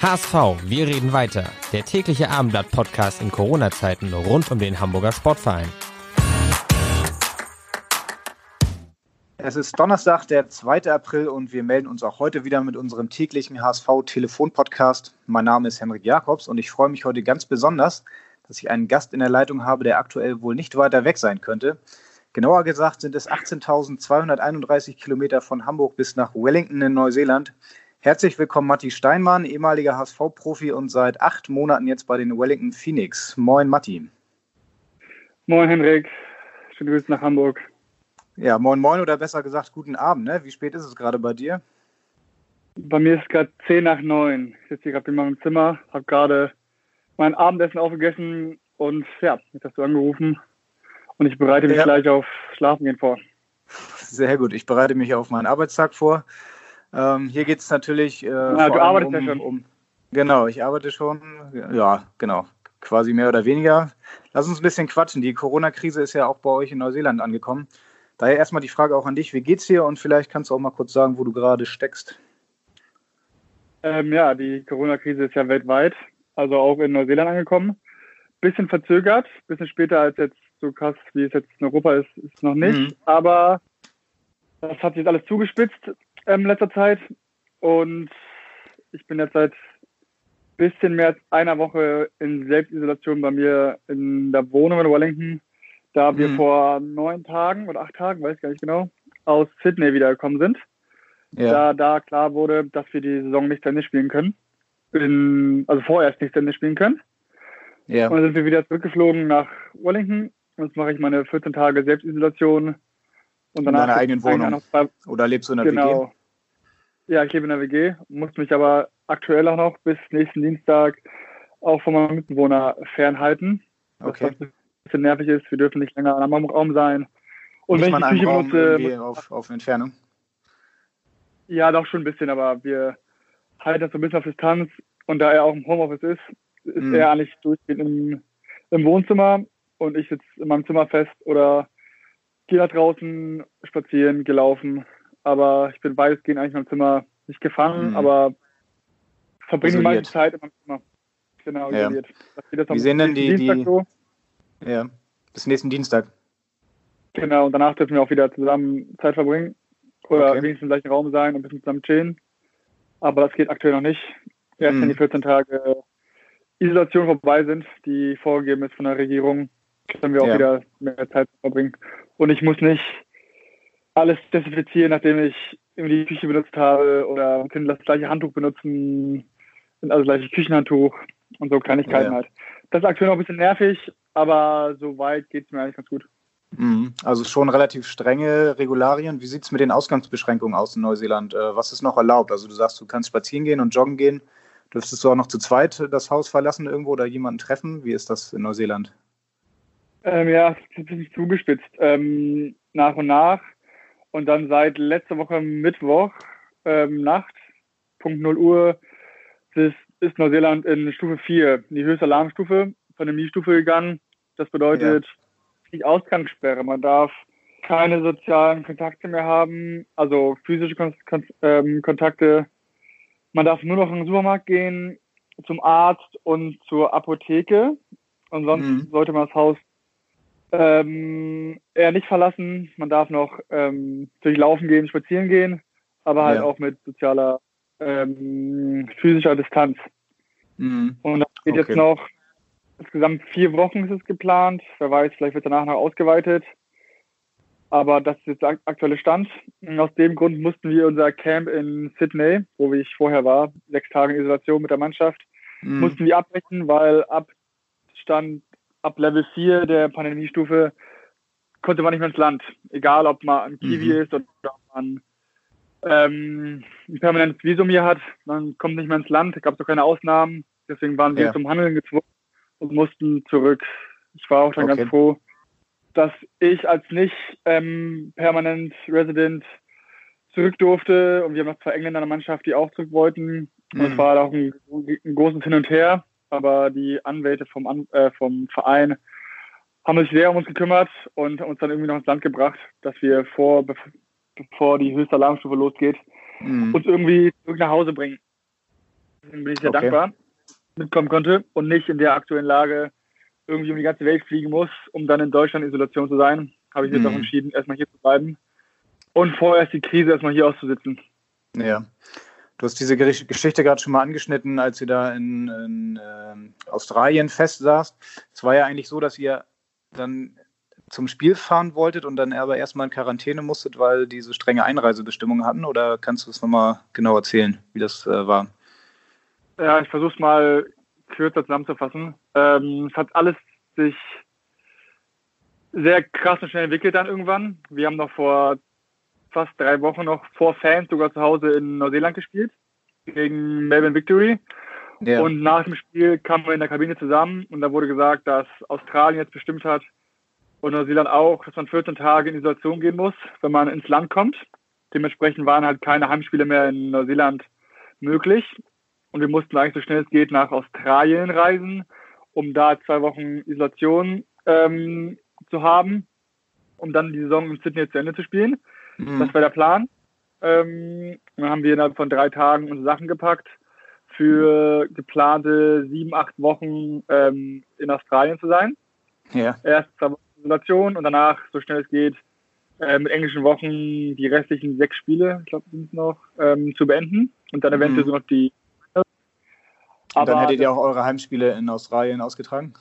HSV, wir reden weiter. Der tägliche Abendblatt-Podcast in Corona-Zeiten rund um den Hamburger Sportverein. Es ist Donnerstag, der 2. April und wir melden uns auch heute wieder mit unserem täglichen HSV-Telefon-Podcast. Mein Name ist Henrik Jakobs und ich freue mich heute ganz besonders, dass ich einen Gast in der Leitung habe, der aktuell wohl nicht weiter weg sein könnte. Genauer gesagt sind es 18.231 Kilometer von Hamburg bis nach Wellington in Neuseeland. Herzlich willkommen, Matti Steinmann, ehemaliger HSV-Profi und seit acht Monaten jetzt bei den Wellington Phoenix. Moin, Matti. Moin, Henrik. Schöne Grüße nach Hamburg. Ja, moin, moin oder besser gesagt, guten Abend. Ne? Wie spät ist es gerade bei dir? Bei mir ist es gerade 10 nach 9. Ich sitze hier gerade in meinem Zimmer, habe gerade mein Abendessen aufgegessen und ja, jetzt hast du angerufen und ich bereite mich ja. gleich auf Schlafen gehen vor. Sehr gut, ich bereite mich auf meinen Arbeitstag vor. Ähm, hier geht es natürlich. Äh, Na, du arbeitest um, ja schon. Um, genau, ich arbeite schon. Ja, genau. Quasi mehr oder weniger. Lass uns ein bisschen quatschen. Die Corona-Krise ist ja auch bei euch in Neuseeland angekommen. Daher erstmal die Frage auch an dich: Wie geht's dir? Und vielleicht kannst du auch mal kurz sagen, wo du gerade steckst. Ähm, ja, die Corona-Krise ist ja weltweit, also auch in Neuseeland angekommen. Bisschen verzögert, bisschen später als jetzt so krass, wie es jetzt in Europa ist, ist noch nicht. Mhm. Aber das hat sich jetzt alles zugespitzt in letzter Zeit. Und ich bin jetzt seit bisschen mehr als einer Woche in Selbstisolation bei mir in der Wohnung in Wellington, da wir mhm. vor neun Tagen oder acht Tagen, weiß ich gar nicht genau, aus Sydney wiedergekommen sind. Ja. Da, da klar wurde, dass wir die Saison nicht zu Ende spielen können. In, also vorerst nicht zu Ende spielen können. Ja. Und dann sind wir wieder zurückgeflogen nach Wellington. Und jetzt mache ich meine 14 Tage Selbstisolation. Und danach in deiner eigenen Wohnung? Oder lebst du in der genau. WG? Ja, ich lebe in der WG, muss mich aber aktuell auch noch bis nächsten Dienstag auch von meinem Mitbewohner fernhalten. Okay. Was ein bisschen nervig ist. Wir dürfen nicht länger in einem Raum sein. Und nicht wenn ich die Küche Raum benutze. Auf, auf Entfernung? Ja, doch schon ein bisschen, aber wir halten das so ein bisschen auf Distanz. Und da er auch im Homeoffice ist, ist hm. er eigentlich durchgehend im, im Wohnzimmer und ich sitze in meinem Zimmer fest oder gehe nach draußen spazieren, gelaufen aber ich bin weitestgehend eigentlich in meinem Zimmer nicht gefangen, mhm. aber verbringe die meiste Zeit in meinem Zimmer. Genau, ja. Wie sehen denn die, die so. ja, bis nächsten Dienstag? Genau, und danach dürfen wir auch wieder zusammen Zeit verbringen oder okay. wenigstens im gleichen Raum sein und ein bisschen zusammen chillen. Aber das geht aktuell noch nicht. Erst mhm. wenn die 14 Tage Isolation vorbei sind, die vorgegeben ist von der Regierung, können wir auch ja. wieder mehr Zeit verbringen. Und ich muss nicht alles desinfizieren, nachdem ich irgendwie die Küche benutzt habe oder können das gleiche Handtuch benutzen, also das gleiche Küchenhandtuch und so Kleinigkeiten ja, ja. halt. Das ist aktuell noch ein bisschen nervig, aber soweit geht es mir eigentlich ganz gut. Mhm. Also schon relativ strenge Regularien. Wie sieht es mit den Ausgangsbeschränkungen aus in Neuseeland? Äh, was ist noch erlaubt? Also du sagst, du kannst spazieren gehen und joggen gehen. Dürftest du auch noch zu zweit das Haus verlassen irgendwo oder jemanden treffen? Wie ist das in Neuseeland? Ähm, ja, es ist ein bisschen zugespitzt. Ähm, nach und nach und dann seit letzter Woche Mittwoch ähm, Nacht, Punkt 0 Uhr, ist, ist Neuseeland in Stufe 4, in die höchste Alarmstufe, Mi-Stufe gegangen. Das bedeutet ja. die Ausgangssperre. Man darf keine sozialen Kontakte mehr haben, also physische Kon Kon ähm, Kontakte. Man darf nur noch in den Supermarkt gehen, zum Arzt und zur Apotheke. Und sonst mhm. sollte man das Haus ähm, eher nicht verlassen. Man darf noch ähm, durchlaufen gehen, spazieren gehen, aber halt ja. auch mit sozialer, ähm, physischer Distanz. Mhm. Und das geht okay. jetzt noch insgesamt vier Wochen ist es geplant. Wer weiß, vielleicht wird danach noch ausgeweitet. Aber das ist jetzt der aktuelle Stand. Und aus dem Grund mussten wir unser Camp in Sydney, wo ich vorher war, sechs Tage in Isolation mit der Mannschaft, mhm. mussten wir abbrechen, weil ab Stand ab Level 4 der Pandemiestufe konnte man nicht mehr ins Land. Egal, ob man an Kiwi mhm. ist oder ob man ähm, ein permanentes Visum hier hat. Man kommt nicht mehr ins Land, gab es auch keine Ausnahmen. Deswegen waren wir ja. zum Handeln gezwungen und mussten zurück. Ich war auch dann okay. ganz froh, dass ich als nicht ähm, permanent Resident zurück durfte. Und wir haben noch zwei Engländer in der Mannschaft, die auch zurück wollten. Und es mhm. war auch ein, ein, großes Hin und Her. Aber die Anwälte vom, äh, vom Verein haben sich sehr um uns gekümmert und uns dann irgendwie noch ins Land gebracht, dass wir vor, bevor die höchste Alarmstufe losgeht, mhm. uns irgendwie zurück nach Hause bringen. Deswegen bin ich sehr okay. dankbar, mitkommen konnte und nicht in der aktuellen Lage irgendwie um die ganze Welt fliegen muss, um dann in Deutschland in Isolation zu sein. Habe ich jetzt mhm. auch entschieden, erstmal hier zu bleiben und vorerst die Krise erstmal hier auszusitzen. Ja. Du hast diese Geschichte gerade schon mal angeschnitten, als ihr da in, in äh, Australien fest saßt. Es war ja eigentlich so, dass ihr dann zum Spiel fahren wolltet und dann aber erstmal in Quarantäne musstet, weil die so strenge Einreisebestimmungen hatten? Oder kannst du es nochmal genau erzählen, wie das äh, war? Ja, ich versuche es mal kürzer zusammenzufassen. Ähm, es hat alles sich sehr krass und schnell entwickelt dann irgendwann. Wir haben noch vor fast drei Wochen noch vor Fans sogar zu Hause in Neuseeland gespielt gegen Melbourne Victory. Ja. Und nach dem Spiel kamen wir in der Kabine zusammen und da wurde gesagt, dass Australien jetzt bestimmt hat, und Neuseeland auch, dass man 14 Tage in Isolation gehen muss, wenn man ins Land kommt. Dementsprechend waren halt keine Heimspiele mehr in Neuseeland möglich. Und wir mussten eigentlich so schnell es geht nach Australien reisen, um da zwei Wochen Isolation ähm, zu haben, um dann die Saison in Sydney zu Ende zu spielen. Mhm. Das war der Plan. Ähm, dann haben wir innerhalb von drei Tagen unsere Sachen gepackt, für geplante sieben, acht Wochen ähm, in Australien zu sein. Ja. Erst zwei Wochen Isolation und danach, so schnell es geht, äh, mit englischen Wochen die restlichen sechs Spiele, ich glaube, sind es noch, ähm, zu beenden und dann eventuell mhm. so noch die. Aber und dann hättet ihr auch eure Heimspiele in Australien ausgetragen?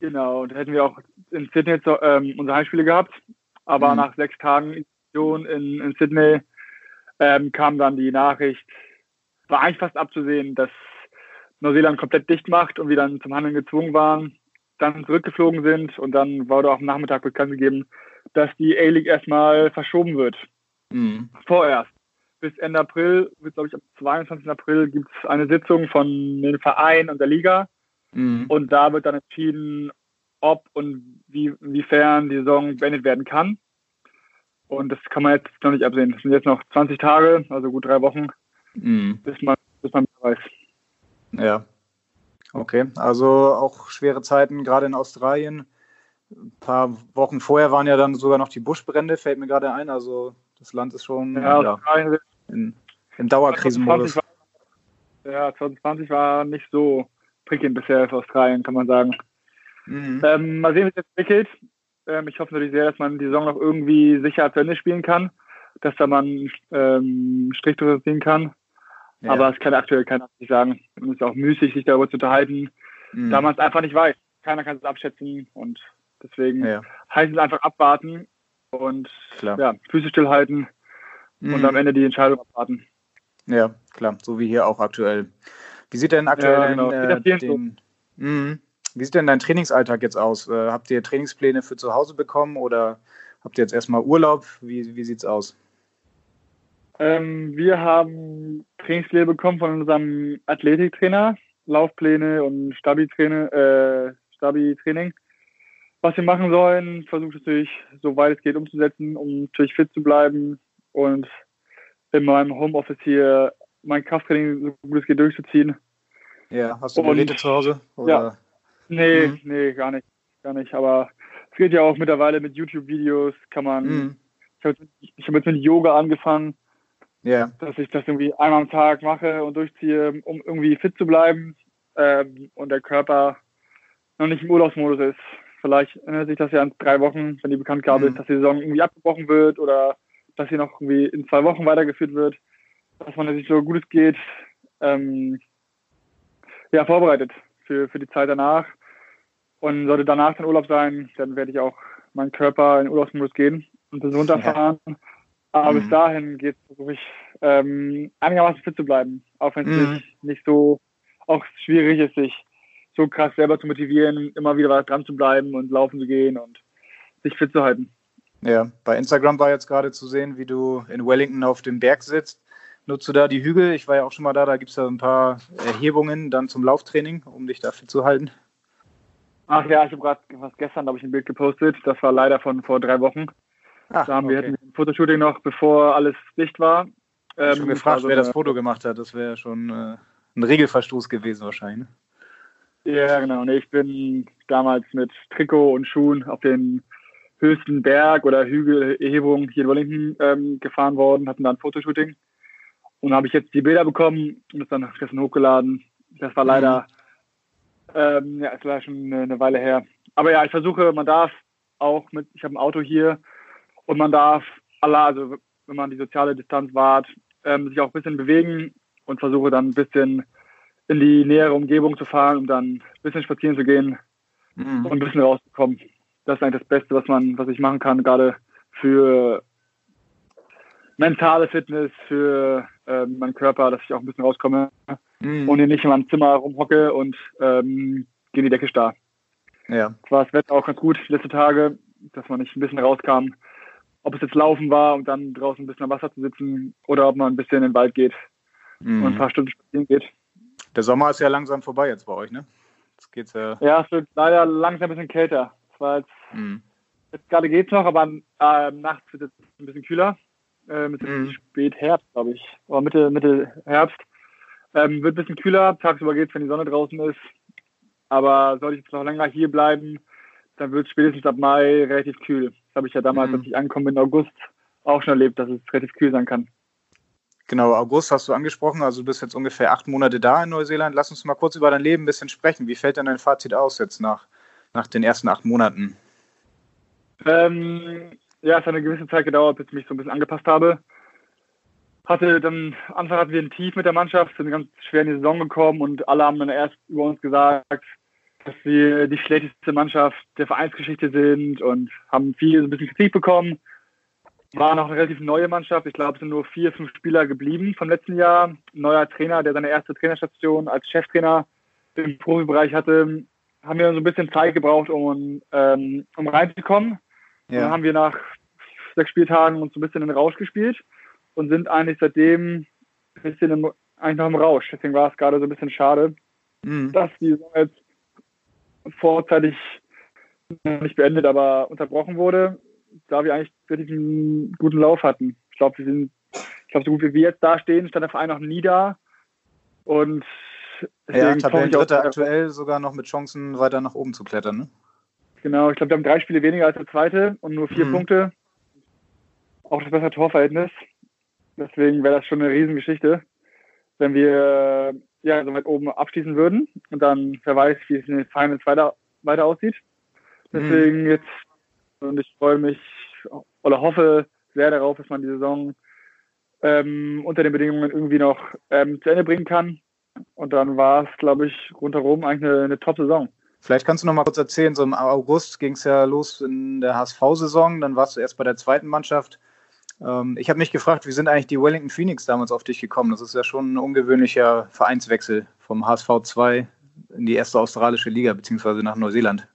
Genau, und hätten wir auch in Sydney ähm, unsere Heimspiele gehabt. Aber mhm. nach sechs Tagen in, in Sydney ähm, kam dann die Nachricht, war eigentlich fast abzusehen, dass Neuseeland komplett dicht macht und wir dann zum Handeln gezwungen waren dann zurückgeflogen sind und dann wurde auch am Nachmittag bekannt gegeben, dass die A-League erstmal verschoben wird. Mhm. Vorerst. Bis Ende April, glaube ich am 22. April, gibt es eine Sitzung von den Vereinen und der Liga. Mhm. Und da wird dann entschieden, ob und wie, inwiefern die Saison beendet werden kann. Und das kann man jetzt noch nicht absehen. Es sind jetzt noch 20 Tage, also gut drei Wochen, mhm. bis man bis man weiß. Ja, Okay, also auch schwere Zeiten, gerade in Australien. Ein paar Wochen vorher waren ja dann sogar noch die Buschbrände, fällt mir gerade ein. Also das Land ist schon ja, ja in, im Dauerkrisenmodus. Ja, 2020 war nicht so prickelnd bisher für Australien, kann man sagen. Mhm. Ähm, mal sehen, wie es jetzt entwickelt. Ähm, ich hoffe natürlich sehr, dass man die Saison noch irgendwie sicher zu Ende spielen kann, dass da man ähm, Strich ziehen kann. Ja. Aber es kann aktuell keiner nicht sagen. Und es ist auch müßig, sich darüber zu unterhalten, mhm. da man es einfach nicht weiß. Keiner kann es abschätzen und deswegen ja. heißt es einfach abwarten und. Ja, Füße stillhalten mhm. und am Ende die Entscheidung abwarten. Ja, klar, so wie hier auch aktuell. Wie sieht denn aktuell ja, genau. dein, äh, den, mh, wie sieht denn dein Trainingsalltag jetzt aus? Äh, habt ihr Trainingspläne für zu Hause bekommen oder habt ihr jetzt erstmal Urlaub? Wie, wie es aus? Ähm, wir haben Trainingspläne bekommen von unserem Athletiktrainer, Laufpläne und Stabi-Training. Äh, Stabi Was wir machen sollen, versucht natürlich, soweit es geht, umzusetzen, um natürlich fit zu bleiben und in meinem Homeoffice hier mein Krafttraining so gut es geht durchzuziehen. Ja, hast du Geräte zu Hause? Oder? Ja. Nee, mhm. nee, gar nicht. Gar nicht. Aber es geht ja auch mittlerweile mit YouTube-Videos, kann man. Mhm. Ich habe hab jetzt mit Yoga angefangen yeah. dass ich das irgendwie einmal am Tag mache und durchziehe, um irgendwie fit zu bleiben ähm, und der Körper noch nicht im Urlaubsmodus ist. Vielleicht ändert sich das ja in drei Wochen, wenn die Bekanntgabe mhm. ist, dass die Saison irgendwie abgebrochen wird oder dass sie noch irgendwie in zwei Wochen weitergeführt wird, dass man sich so gut es geht ähm, ja, vorbereitet für, für die Zeit danach. Und sollte danach dann Urlaub sein, dann werde ich auch meinen Körper in Urlaubsmodus gehen und das runterfahren. Ja. Aber mhm. bis dahin geht es versuche ich ähm, einigermaßen fit zu bleiben, auch wenn es mhm. nicht so auch schwierig ist, sich so krass selber zu motivieren, immer wieder dran zu bleiben und laufen zu gehen und sich fit zu halten. Ja, bei Instagram war jetzt gerade zu sehen, wie du in Wellington auf dem Berg sitzt. Nutzt du da die Hügel? Ich war ja auch schon mal da, da gibt es ja ein paar Erhebungen dann zum Lauftraining, um dich dafür zu halten. Ach ja, ich habe gerade was gestern, habe ich ein Bild gepostet. Das war leider von vor drei Wochen. Ach, da haben okay. wir ein Fotoshooting noch, bevor alles dicht war. Ich ähm, schon gefragt, also wer das Foto gemacht hat. Das wäre schon äh, ein Regelverstoß gewesen wahrscheinlich. Ne? Ja, genau. Nee, ich bin damals mit Trikot und Schuhen auf den höchsten Berg oder Hügelerhebung hier in Wellington ähm, gefahren worden, hatten da ein Fotoshooting. Und habe ich jetzt die Bilder bekommen und das dann gestern hochgeladen. Das war leider, mhm. Ähm, ja, es war schon eine, Weile her. Aber ja, ich versuche, man darf auch mit, ich habe ein Auto hier und man darf, Allah, also wenn man die soziale Distanz wahrt, ähm, sich auch ein bisschen bewegen und versuche dann ein bisschen in die nähere Umgebung zu fahren, um dann ein bisschen spazieren zu gehen mhm. und ein bisschen rauszukommen das ist eigentlich das Beste, was man, was ich machen kann, gerade für mentale Fitness, für ähm, meinen Körper, dass ich auch ein bisschen rauskomme mhm. und nicht in meinem Zimmer rumhocke und ähm, gehe in die Decke starr. Ja. Es war das Wetter auch ganz gut die letzten Tage, dass man nicht ein bisschen rauskam. Ob es jetzt Laufen war und dann draußen ein bisschen am Wasser zu sitzen oder ob man ein bisschen in den Wald geht mhm. und ein paar Stunden spazieren geht. Der Sommer ist ja langsam vorbei jetzt bei euch, ne? Jetzt geht's ja. Ja, es wird leider langsam ein bisschen kälter war jetzt, mhm. jetzt gerade geht's noch, aber äh, nachts wird es ein bisschen kühler. Äh, mit mhm. spät Herbst, glaube ich. Oder Mitte, Mitte Herbst. Ähm, wird ein bisschen kühler, tagsüber geht es, wenn die Sonne draußen ist. Aber sollte ich jetzt noch länger hier bleiben, dann wird es spätestens ab Mai relativ kühl. Das habe ich ja damals, mhm. als ich angekommen bin, im August, auch schon erlebt, dass es relativ kühl sein kann. Genau, August hast du angesprochen, also du bist jetzt ungefähr acht Monate da in Neuseeland. Lass uns mal kurz über dein Leben ein bisschen sprechen. Wie fällt denn dein Fazit aus jetzt nach nach den ersten acht Monaten? Ähm, ja, es hat eine gewisse Zeit gedauert, bis ich mich so ein bisschen angepasst habe. Hatte dann, Anfang hatten wir ein Tief mit der Mannschaft, sind ganz schwer in die Saison gekommen und alle haben dann erst über uns gesagt, dass wir die schlechteste Mannschaft der Vereinsgeschichte sind und haben viel so ein bisschen Kritik bekommen. War noch eine relativ neue Mannschaft. Ich glaube, es sind nur vier, fünf Spieler geblieben vom letzten Jahr. Ein neuer Trainer, der seine erste Trainerstation als Cheftrainer im Profibereich hatte, haben wir so ein bisschen Zeit gebraucht, um, ähm, um reinzukommen. Ja. Dann haben wir nach sechs Spieltagen uns so ein bisschen in den Rausch gespielt und sind eigentlich seitdem ein bisschen im, eigentlich noch im Rausch. Deswegen war es gerade so ein bisschen schade, mhm. dass die Saison jetzt vorzeitig nicht beendet, aber unterbrochen wurde, da wir eigentlich wirklich einen guten Lauf hatten. Ich glaube, wir sind, ich glaube, so gut wie wir jetzt da stehen, stand der Verein noch nie da. Und ja, Tabellendritter aktuell sogar noch mit Chancen, weiter nach oben zu klettern. Ne? Genau, ich glaube, wir haben drei Spiele weniger als der zweite und nur vier mhm. Punkte. Auch das bessere Torverhältnis. Deswegen wäre das schon eine Riesengeschichte, wenn wir ja so weit oben abschließen würden. Und dann, wer weiß, wie es in den Finals weiter, weiter aussieht. Deswegen mhm. jetzt, und ich freue mich oder hoffe sehr darauf, dass man die Saison ähm, unter den Bedingungen irgendwie noch ähm, zu Ende bringen kann. Und dann war es, glaube ich, rundherum eigentlich eine, eine Top-Saison. Vielleicht kannst du noch mal kurz erzählen, so im August ging es ja los in der HSV-Saison, dann warst du erst bei der zweiten Mannschaft. Ähm, ich habe mich gefragt, wie sind eigentlich die Wellington Phoenix damals auf dich gekommen? Das ist ja schon ein ungewöhnlicher Vereinswechsel vom HSV 2 in die erste australische Liga, beziehungsweise nach Neuseeland.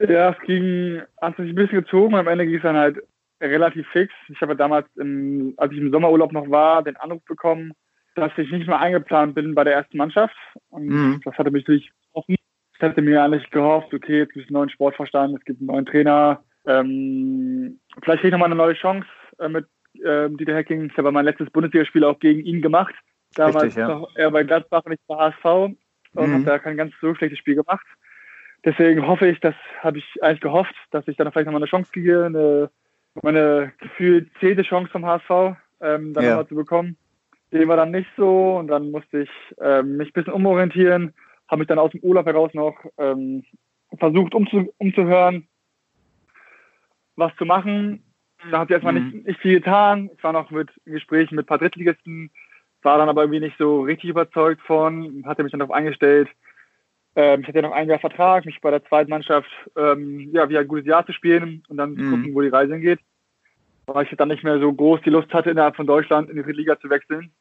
Ja, es ging, hat sich ein bisschen gezogen, am Ende ging es dann halt relativ fix. Ich habe damals, im, als ich im Sommerurlaub noch war, den Anruf bekommen, dass ich nicht mehr eingeplant bin bei der ersten Mannschaft. Und mhm. das hatte mich natürlich offen. Ich hatte mir eigentlich gehofft, okay, jetzt gibt es einen neuen Sportverstand, es gibt einen neuen Trainer. Ähm, vielleicht kriege ich nochmal eine neue Chance äh, mit äh, Dieter Hacking. Ich habe mein letztes Bundesligaspiel auch gegen ihn gemacht. Damals Richtig, ja. noch er bei Gladbach und ich bei HSV und mhm. habe da kein ganz so schlechtes Spiel gemacht. Deswegen hoffe ich, das habe ich eigentlich gehofft, dass ich dann vielleicht nochmal eine Chance kriege, eine, meine gefühlt zehnte Chance vom HSV ähm, dann ja. nochmal zu bekommen. Dem war dann nicht so und dann musste ich ähm, mich ein bisschen umorientieren, habe mich dann aus dem Urlaub heraus noch ähm, versucht umzu, umzuhören, was zu machen. Da hat sie erstmal mhm. nicht, nicht viel getan. Ich war noch mit Gesprächen mit ein paar Drittligisten, war dann aber irgendwie nicht so richtig überzeugt von, hatte mich dann darauf eingestellt. Ähm, ich hatte ja noch ein Jahr Vertrag, mich bei der zweiten Mannschaft ähm, ja, wie ein gutes Jahr zu spielen und dann mhm. zu gucken, wo die Reise hingeht weil ich dann nicht mehr so groß die Lust hatte, innerhalb von Deutschland in die Liga zu wechseln.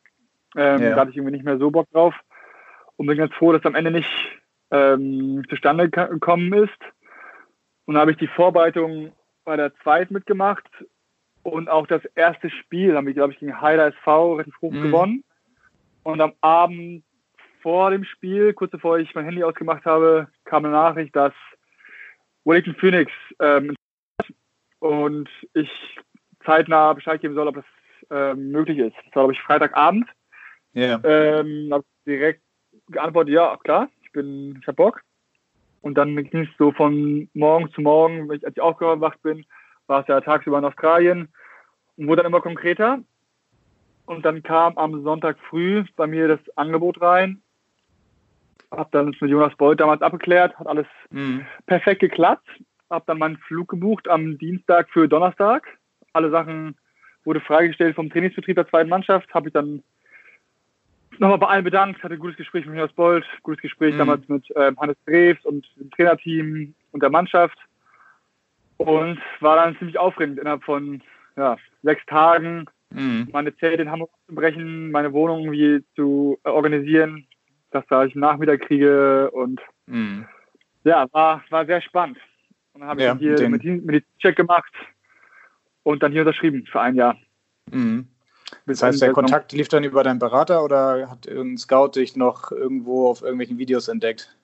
Ähm, ja. Da hatte ich irgendwie nicht mehr so Bock drauf. Und bin ganz froh, dass es am Ende nicht ähm, zustande gekommen ist. Und da habe ich die Vorbereitung bei der zweiten mitgemacht und auch das erste Spiel haben wir, glaube ich, gegen Heider SV relativ hoch mhm. gewonnen. Und am Abend vor dem Spiel, kurz bevor ich mein Handy ausgemacht habe, kam eine Nachricht, dass Wellington Phoenix ähm, und ich zeitnah Bescheid geben soll, ob das ähm, möglich ist. Das war, glaube ich, Freitagabend. Ja. Yeah. Ähm, habe direkt geantwortet, ja, klar, ich bin, ich hab Bock. Und dann ging es so von morgen zu morgen, als ich aufgewacht bin, war es ja tagsüber in Australien und wurde dann immer konkreter. Und dann kam am Sonntag früh bei mir das Angebot rein. Hab dann mit Jonas Bolt damals abgeklärt, hat alles mhm. perfekt geklappt. Hab dann meinen Flug gebucht am Dienstag für Donnerstag. Alle Sachen wurde freigestellt vom Trainingsbetrieb der zweiten Mannschaft. Habe ich dann nochmal bei allen bedankt, hatte ein gutes Gespräch mit Jonas Bolt, gutes Gespräch mhm. damals mit äh, Hannes Dreves und dem Trainerteam und der Mannschaft. Und war dann ziemlich aufregend innerhalb von ja, sechs Tagen mhm. meine Zelte in Hamburg zu brechen, meine Wohnung irgendwie zu äh, organisieren, dass da ich einen Nachmittag kriege und mhm. ja, war, war sehr spannend. Und dann habe ich ja, hier den... Medizincheck gemacht und dann hier unterschrieben für ein Jahr. Mhm. Das heißt, der Kontakt lief dann über deinen Berater oder hat irgendein Scout dich noch irgendwo auf irgendwelchen Videos entdeckt?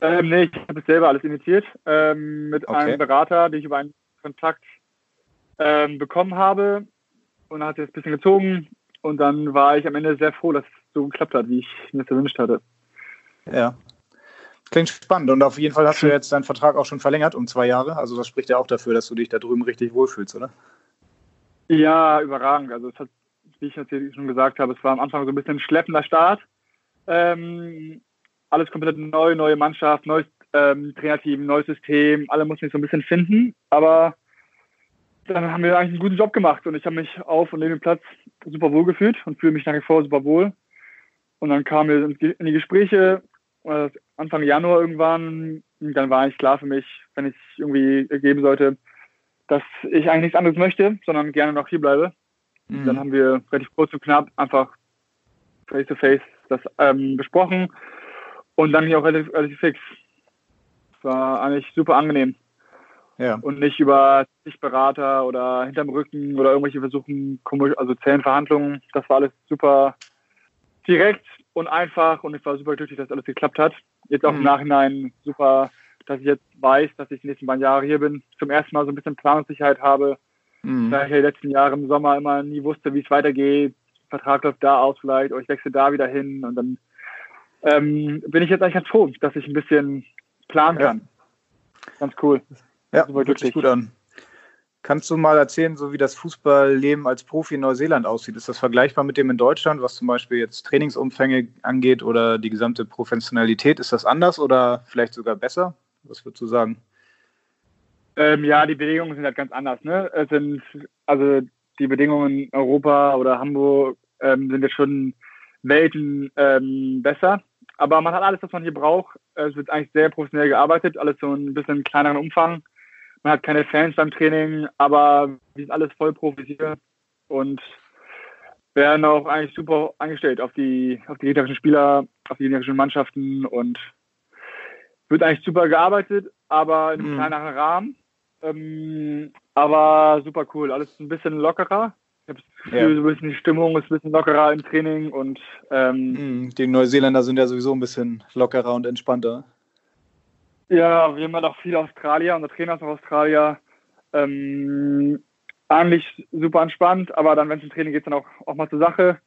Ähm, nee, ich habe es selber alles initiiert ähm, mit okay. einem Berater, den ich über einen Kontakt ähm, bekommen habe. Und hat es ein bisschen gezogen. Und dann war ich am Ende sehr froh, dass es so geklappt hat, wie ich mir das erwünscht hatte. Ja. Klingt spannend. Und auf jeden Fall hast du jetzt deinen Vertrag auch schon verlängert um zwei Jahre. Also das spricht ja auch dafür, dass du dich da drüben richtig wohlfühlst, oder? Ja, überragend. Also es hat, wie ich natürlich schon gesagt habe, es war am Anfang so ein bisschen ein schleppender Start. Ähm, alles komplett neu, neue Mannschaft, neues ähm, Trainerteam, neues System. Alle mussten sich so ein bisschen finden. Aber dann haben wir eigentlich einen guten Job gemacht und ich habe mich auf und neben dem Platz super wohl gefühlt und fühle mich nach wie vor super wohl. Und dann kamen wir in die Gespräche, äh, Anfang Januar irgendwann, und dann war eigentlich klar für mich, wenn ich irgendwie ergeben sollte, dass ich eigentlich nichts anderes möchte, sondern gerne noch hier bleibe. Mhm. Dann haben wir relativ kurz und knapp einfach face to face das ähm, besprochen und dann hier auch relativ, relativ fix. Es war eigentlich super angenehm. Ja. Und nicht über Berater oder hinterm Rücken oder irgendwelche Versuchen, also Zellenverhandlungen. Das war alles super direkt und einfach und ich war super glücklich, dass alles geklappt hat. Jetzt auch mhm. im Nachhinein super, dass ich jetzt weiß, dass ich die nächsten beiden Jahre hier bin. Zum ersten Mal so ein bisschen Planungssicherheit habe, mhm. da ich ja die letzten Jahre im Sommer immer nie wusste, wie es weitergeht. Vertrag läuft da aus vielleicht oder ich wechsle da wieder hin und dann ähm, bin ich jetzt eigentlich ganz froh, dass ich ein bisschen planen kann. Ja. Ganz cool. Ja, hört sich gut an. Kannst du mal erzählen, so wie das Fußballleben als Profi in Neuseeland aussieht? Ist das vergleichbar mit dem in Deutschland, was zum Beispiel jetzt Trainingsumfänge angeht oder die gesamte Professionalität? Ist das anders oder vielleicht sogar besser? Was würdest du sagen? Ähm, ja, die Bedingungen sind halt ganz anders. Ne? Es sind, also die Bedingungen in Europa oder Hamburg ähm, sind jetzt schon Welten ähm, besser. Aber man hat alles, was man hier braucht. Es wird eigentlich sehr professionell gearbeitet, alles so ein bisschen kleineren Umfang. Man hat keine Fans beim Training, aber wir sind alles voll profitiert und werden auch eigentlich super eingestellt auf die, auf die gegnerischen Spieler, auf die gegnerischen Mannschaften und wird eigentlich super gearbeitet, aber in einem mhm. kleineren Rahmen. Ähm, aber super cool. Alles ein bisschen lockerer. Ich habe das Gefühl, ja. so ein bisschen die Stimmung ist ein bisschen lockerer im Training und ähm, mhm. die Neuseeländer sind ja sowieso ein bisschen lockerer und entspannter. Ja, wir haben halt auch viele Australier, unser Trainer ist auch Australier. Ähm, eigentlich super entspannt, aber dann, wenn es im Training geht, dann auch, auch mal zur Sache.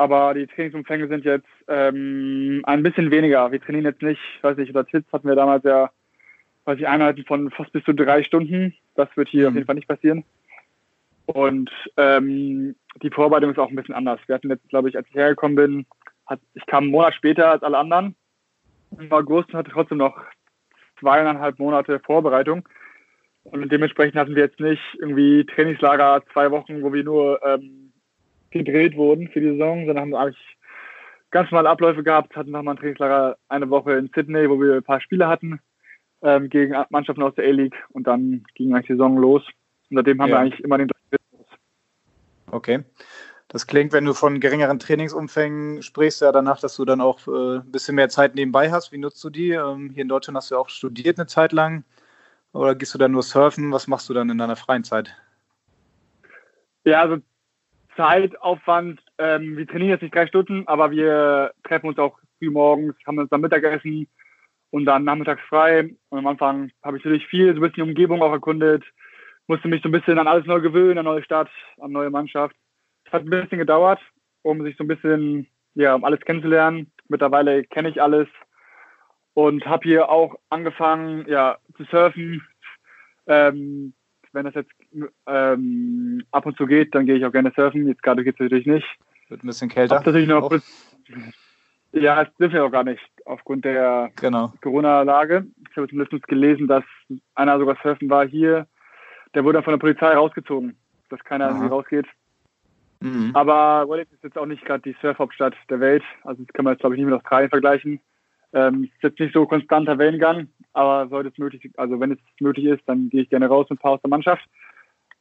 Aber die Trainingsumfänge sind jetzt ähm, ein bisschen weniger. Wir trainieren jetzt nicht, weiß nicht, oder Titz hatten wir damals ja, weiß ich, Einheiten von fast bis zu drei Stunden. Das wird hier mhm. auf jeden Fall nicht passieren. Und ähm, die Vorbereitung ist auch ein bisschen anders. Wir hatten jetzt, glaube ich, als ich hergekommen bin, hat, ich kam einen Monat später als alle anderen im August und hatte trotzdem noch zweieinhalb Monate Vorbereitung. Und dementsprechend hatten wir jetzt nicht irgendwie Trainingslager zwei Wochen, wo wir nur ähm, gedreht wurden für die Saison, sondern haben eigentlich ganz normale Abläufe gehabt, hatten nochmal ein Trainingslager eine Woche in Sydney, wo wir ein paar Spiele hatten ähm, gegen Mannschaften aus der A-League und dann ging eigentlich die Saison los. Und seitdem haben ja. wir eigentlich immer den Rhythmus. Okay. Das klingt, wenn du von geringeren Trainingsumfängen sprichst, ja danach, dass du dann auch äh, ein bisschen mehr Zeit nebenbei hast. Wie nutzt du die? Ähm, hier in Deutschland hast du auch studiert eine Zeit lang. Oder gehst du dann nur surfen? Was machst du dann in deiner freien Zeit? Ja, also Zeitaufwand. Ähm, wir trainieren jetzt nicht drei Stunden, aber wir treffen uns auch früh morgens, haben uns dann Mittagessen und dann nachmittags frei. Und am Anfang habe ich natürlich viel, so ein bisschen die Umgebung auch erkundet, musste mich so ein bisschen an alles neu gewöhnen, an neue Stadt, an neue Mannschaft. Es hat ein bisschen gedauert, um sich so ein bisschen, ja, um alles kennenzulernen. Mittlerweile kenne ich alles und habe hier auch angefangen, ja, zu surfen. Ähm, wenn das jetzt ähm, ab und zu geht, dann gehe ich auch gerne surfen. Jetzt gerade geht es natürlich nicht. Wird ein bisschen kälter. Hab natürlich noch ja, es dürfen wir auch gar nicht aufgrund der genau. Corona-Lage. Ich habe letztens gelesen, dass einer sogar surfen war hier. Der wurde dann von der Polizei rausgezogen, dass keiner irgendwie rausgeht. Mhm. Aber Wellington ist jetzt auch nicht gerade die Surfhauptstadt der Welt. Also das kann man jetzt, glaube ich, nicht mit Australien vergleichen. Ähm, ist jetzt nicht so konstanter Wellengang, aber sollte es möglich, also wenn es möglich ist, dann gehe ich gerne raus mit ein paar aus der Mannschaft.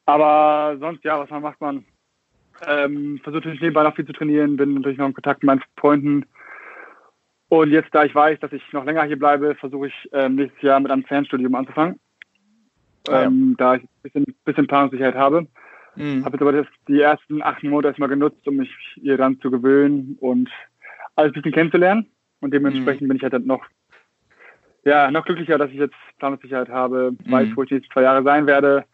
Aber sonst, ja, was man macht man? Ähm, versucht natürlich nebenbei noch viel zu trainieren, bin natürlich noch in Kontakt mit meinen Freunden. Und jetzt, da ich weiß, dass ich noch länger hier bleibe, versuche ich ähm, nächstes Jahr mit einem Fernstudium anzufangen. Ah, ja. ähm, da ich ein bisschen, bisschen Planungssicherheit habe. Mhm. Habe jetzt aber das, die ersten acht Monate erstmal genutzt, um mich hier dann zu gewöhnen und alles ein bisschen kennenzulernen. Und dementsprechend mhm. bin ich halt noch, ja, noch glücklicher, dass ich jetzt Planungssicherheit habe, mhm. weiß, wo ich die nächsten zwei Jahre sein werde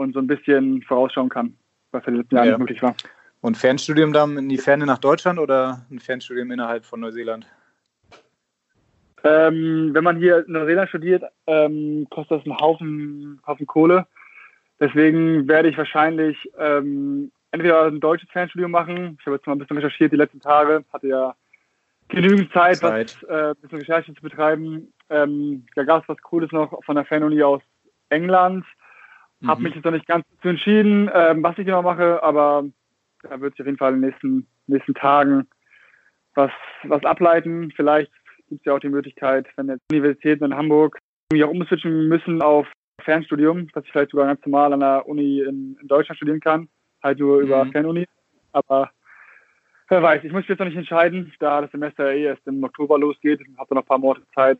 und so ein bisschen vorausschauen kann, was in den letzten Jahren ja. nicht möglich war. Und Fernstudium dann in die Ferne nach Deutschland oder ein Fernstudium innerhalb von Neuseeland? Ähm, wenn man hier in Neuseeland studiert, ähm, kostet das einen Haufen, Haufen Kohle. Deswegen werde ich wahrscheinlich ähm, entweder ein deutsches Fernstudium machen. Ich habe jetzt mal ein bisschen recherchiert die letzten Tage, hatte ja genügend Zeit, Zeit. was äh, ein bisschen Recherche zu betreiben. Ähm, da gab es was Cooles noch von der Fernuni aus England. Mhm. Habe mich jetzt noch nicht ganz zu entschieden, ähm, was ich genau mache, aber da wird sich auf jeden Fall in den nächsten, nächsten Tagen was, was ableiten. Vielleicht gibt es ja auch die Möglichkeit, wenn jetzt Universitäten in Hamburg irgendwie auch umswitchen müssen auf Fernstudium, dass ich vielleicht sogar ganz normal an der Uni in, in Deutschland studieren kann, halt nur mhm. über Fernuni. Aber wer weiß, ich muss mich jetzt noch nicht entscheiden, da das Semester eh erst im Oktober losgeht, habe da noch ein paar Monate Zeit,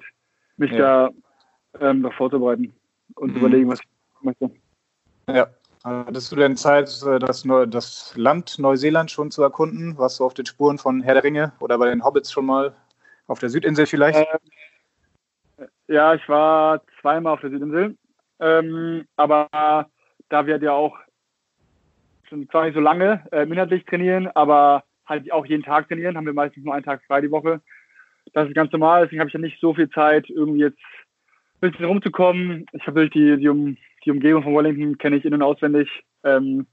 mich ja. da ähm, noch vorzubereiten und mhm. zu überlegen, was ich möchte. Ja. Hattest du denn Zeit, äh, das, das Land Neuseeland schon zu erkunden? Warst du auf den Spuren von Herr der Ringe oder bei den Hobbits schon mal auf der Südinsel vielleicht? Ähm, ja, ich war zweimal auf der Südinsel. Ähm, aber da wir ja auch schon zwar nicht so lange äh, inhaltlich trainieren, aber halt auch jeden Tag trainieren, haben wir meistens nur einen Tag frei die Woche. Das ist ganz normal, deswegen habe ich ja nicht so viel Zeit, irgendwie jetzt ein bisschen rumzukommen. Ich habe natürlich die, die, um, die Umgebung von Wellington kenne ich in- und auswendig. Ähm,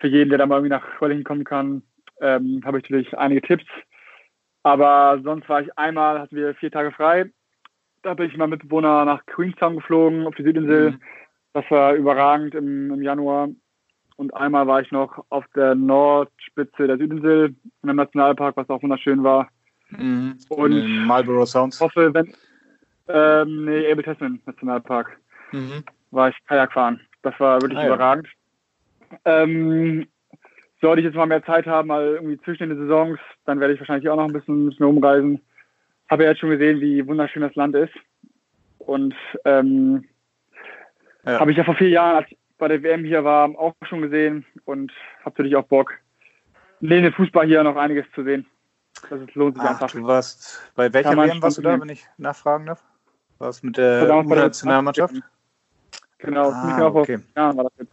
für jeden, der da mal irgendwie nach Wellington kommen kann, ähm, habe ich natürlich einige Tipps. Aber sonst war ich einmal, hatten wir vier Tage frei. Da bin ich mit Bewohner nach Queenstown geflogen, auf die Südinsel. Mhm. Das war überragend im, im, Januar. Und einmal war ich noch auf der Nordspitze der Südinsel in einem Nationalpark, was auch wunderschön war. Mhm. Und Marlborough Sounds. hoffe, wenn, ähm, nee, Abel Tasman Nationalpark. Mhm. War ich Kajak fahren. Das war wirklich ah, überragend. Ähm, sollte ich jetzt mal mehr Zeit haben, mal irgendwie zwischen den Saisons, dann werde ich wahrscheinlich auch noch ein bisschen, ein bisschen umreisen. Habe ja jetzt schon gesehen, wie wunderschön das Land ist. Und ähm, ja. habe ich ja vor vier Jahren, als ich bei der WM hier war, auch schon gesehen und habe natürlich auch Bock, neben dem Fußball hier noch einiges zu sehen. Das ist, lohnt sich Ach, einfach. Du warst, bei welcher WM warst du da, wenn ich nachfragen darf? Du mit der Nationalmannschaft? Genau, ah, okay. Jahren war das jetzt.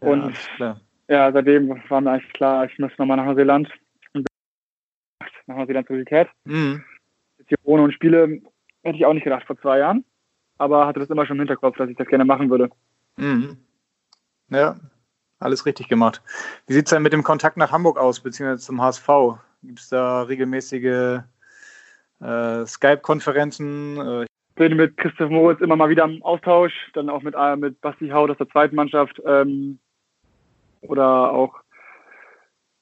Und ja, ja, seitdem war mir eigentlich klar, ich muss nochmal nach Neuseeland. Und nach Neuseeland zurückgekehrt. Mhm. Jetzt hier wohne und spiele, hätte ich auch nicht gedacht vor zwei Jahren. Aber hatte das immer schon im Hinterkopf, dass ich das gerne machen würde. Mhm. Ja, alles richtig gemacht. Wie sieht es denn mit dem Kontakt nach Hamburg aus, beziehungsweise zum HSV? Gibt es da regelmäßige äh, Skype-Konferenzen? Äh, ich bin mit Christoph Moritz immer mal wieder im Austausch, dann auch mit, äh, mit Basti Haut aus der zweiten Mannschaft. Ähm, oder auch,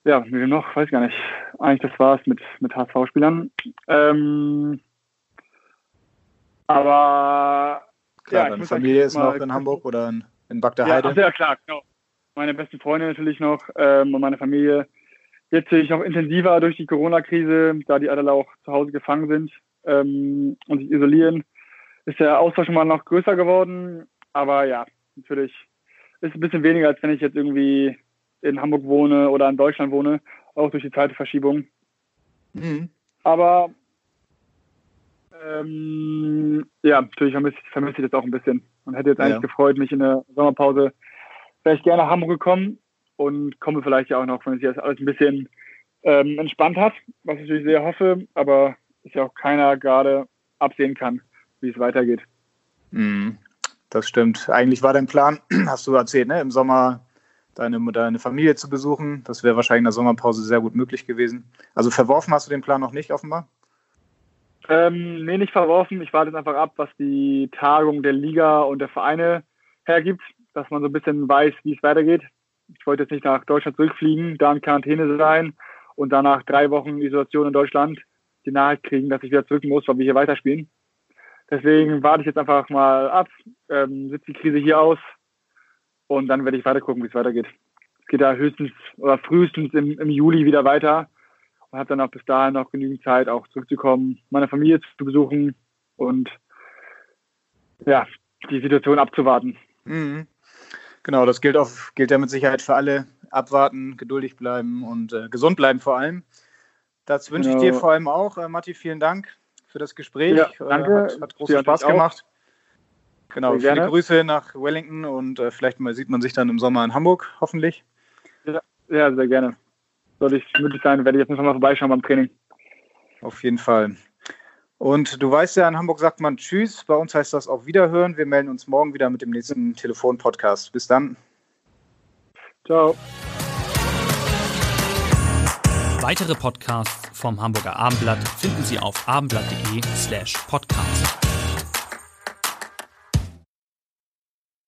ja, mit wem noch, weiß gar nicht. Eigentlich das war's mit, mit HSV-Spielern. Ähm, aber klar, ja, deine Familie ist noch in Hamburg oder in, in Bagdaheide? Ja, ja, klar, genau. Meine besten Freunde natürlich noch ähm, und meine Familie. Jetzt sehe ich noch intensiver durch die Corona-Krise, da die alle auch zu Hause gefangen sind ähm, und sich isolieren. ist der Austausch schon mal noch größer geworden. Aber ja, natürlich ist ein bisschen weniger, als wenn ich jetzt irgendwie in Hamburg wohne oder in Deutschland wohne, auch durch die Zeitverschiebung. Mhm. Aber ähm, ja, natürlich vermisse, vermisse ich das auch ein bisschen. Und hätte jetzt eigentlich ja. gefreut, mich in der Sommerpause vielleicht gerne nach Hamburg gekommen und komme vielleicht ja auch noch, wenn sich das alles ein bisschen ähm, entspannt hat, was ich natürlich sehr hoffe, aber ist ja auch keiner gerade absehen kann, wie es weitergeht. Mhm. Das stimmt. Eigentlich war dein Plan, hast du erzählt, ne? im Sommer deine, deine Familie zu besuchen. Das wäre wahrscheinlich in der Sommerpause sehr gut möglich gewesen. Also verworfen hast du den Plan noch nicht, offenbar? Ähm, nee, nicht verworfen. Ich warte jetzt einfach ab, was die Tagung der Liga und der Vereine hergibt, dass man so ein bisschen weiß, wie es weitergeht. Ich wollte jetzt nicht nach Deutschland zurückfliegen, da in Quarantäne sein und danach drei Wochen Isolation in Deutschland die Nachricht kriegen, dass ich wieder zurück muss, weil wir hier weiterspielen. Deswegen warte ich jetzt einfach mal ab, ähm, sitze die Krise hier aus und dann werde ich weiter gucken, wie es weitergeht. Es geht da höchstens oder frühestens im, im Juli wieder weiter und habe dann auch bis dahin noch genügend Zeit, auch zurückzukommen, meine Familie zu besuchen und ja, die Situation abzuwarten. Mhm. Genau, das gilt, auf, gilt ja mit Sicherheit für alle. Abwarten, geduldig bleiben und äh, gesund bleiben vor allem. Das wünsche genau. ich dir genau. vor allem auch. Äh, Matti, vielen Dank für das Gespräch. Ja, äh, danke. Hat, hat großen Spaß gemacht. Genau, Sehr viele Grüße nach Wellington und äh, vielleicht mal sieht man sich dann im Sommer in Hamburg, hoffentlich. Ja, ja sehr gerne. Sollte ich möglich sein, werde ich jetzt noch mal vorbeischauen beim Training. Auf jeden Fall. Und du weißt ja, in Hamburg sagt man Tschüss. Bei uns heißt das auf Wiederhören. Wir melden uns morgen wieder mit dem nächsten Telefon-Podcast. Bis dann. Ciao. Weitere Podcasts vom Hamburger Abendblatt finden Sie auf abendblatt.de slash podcast.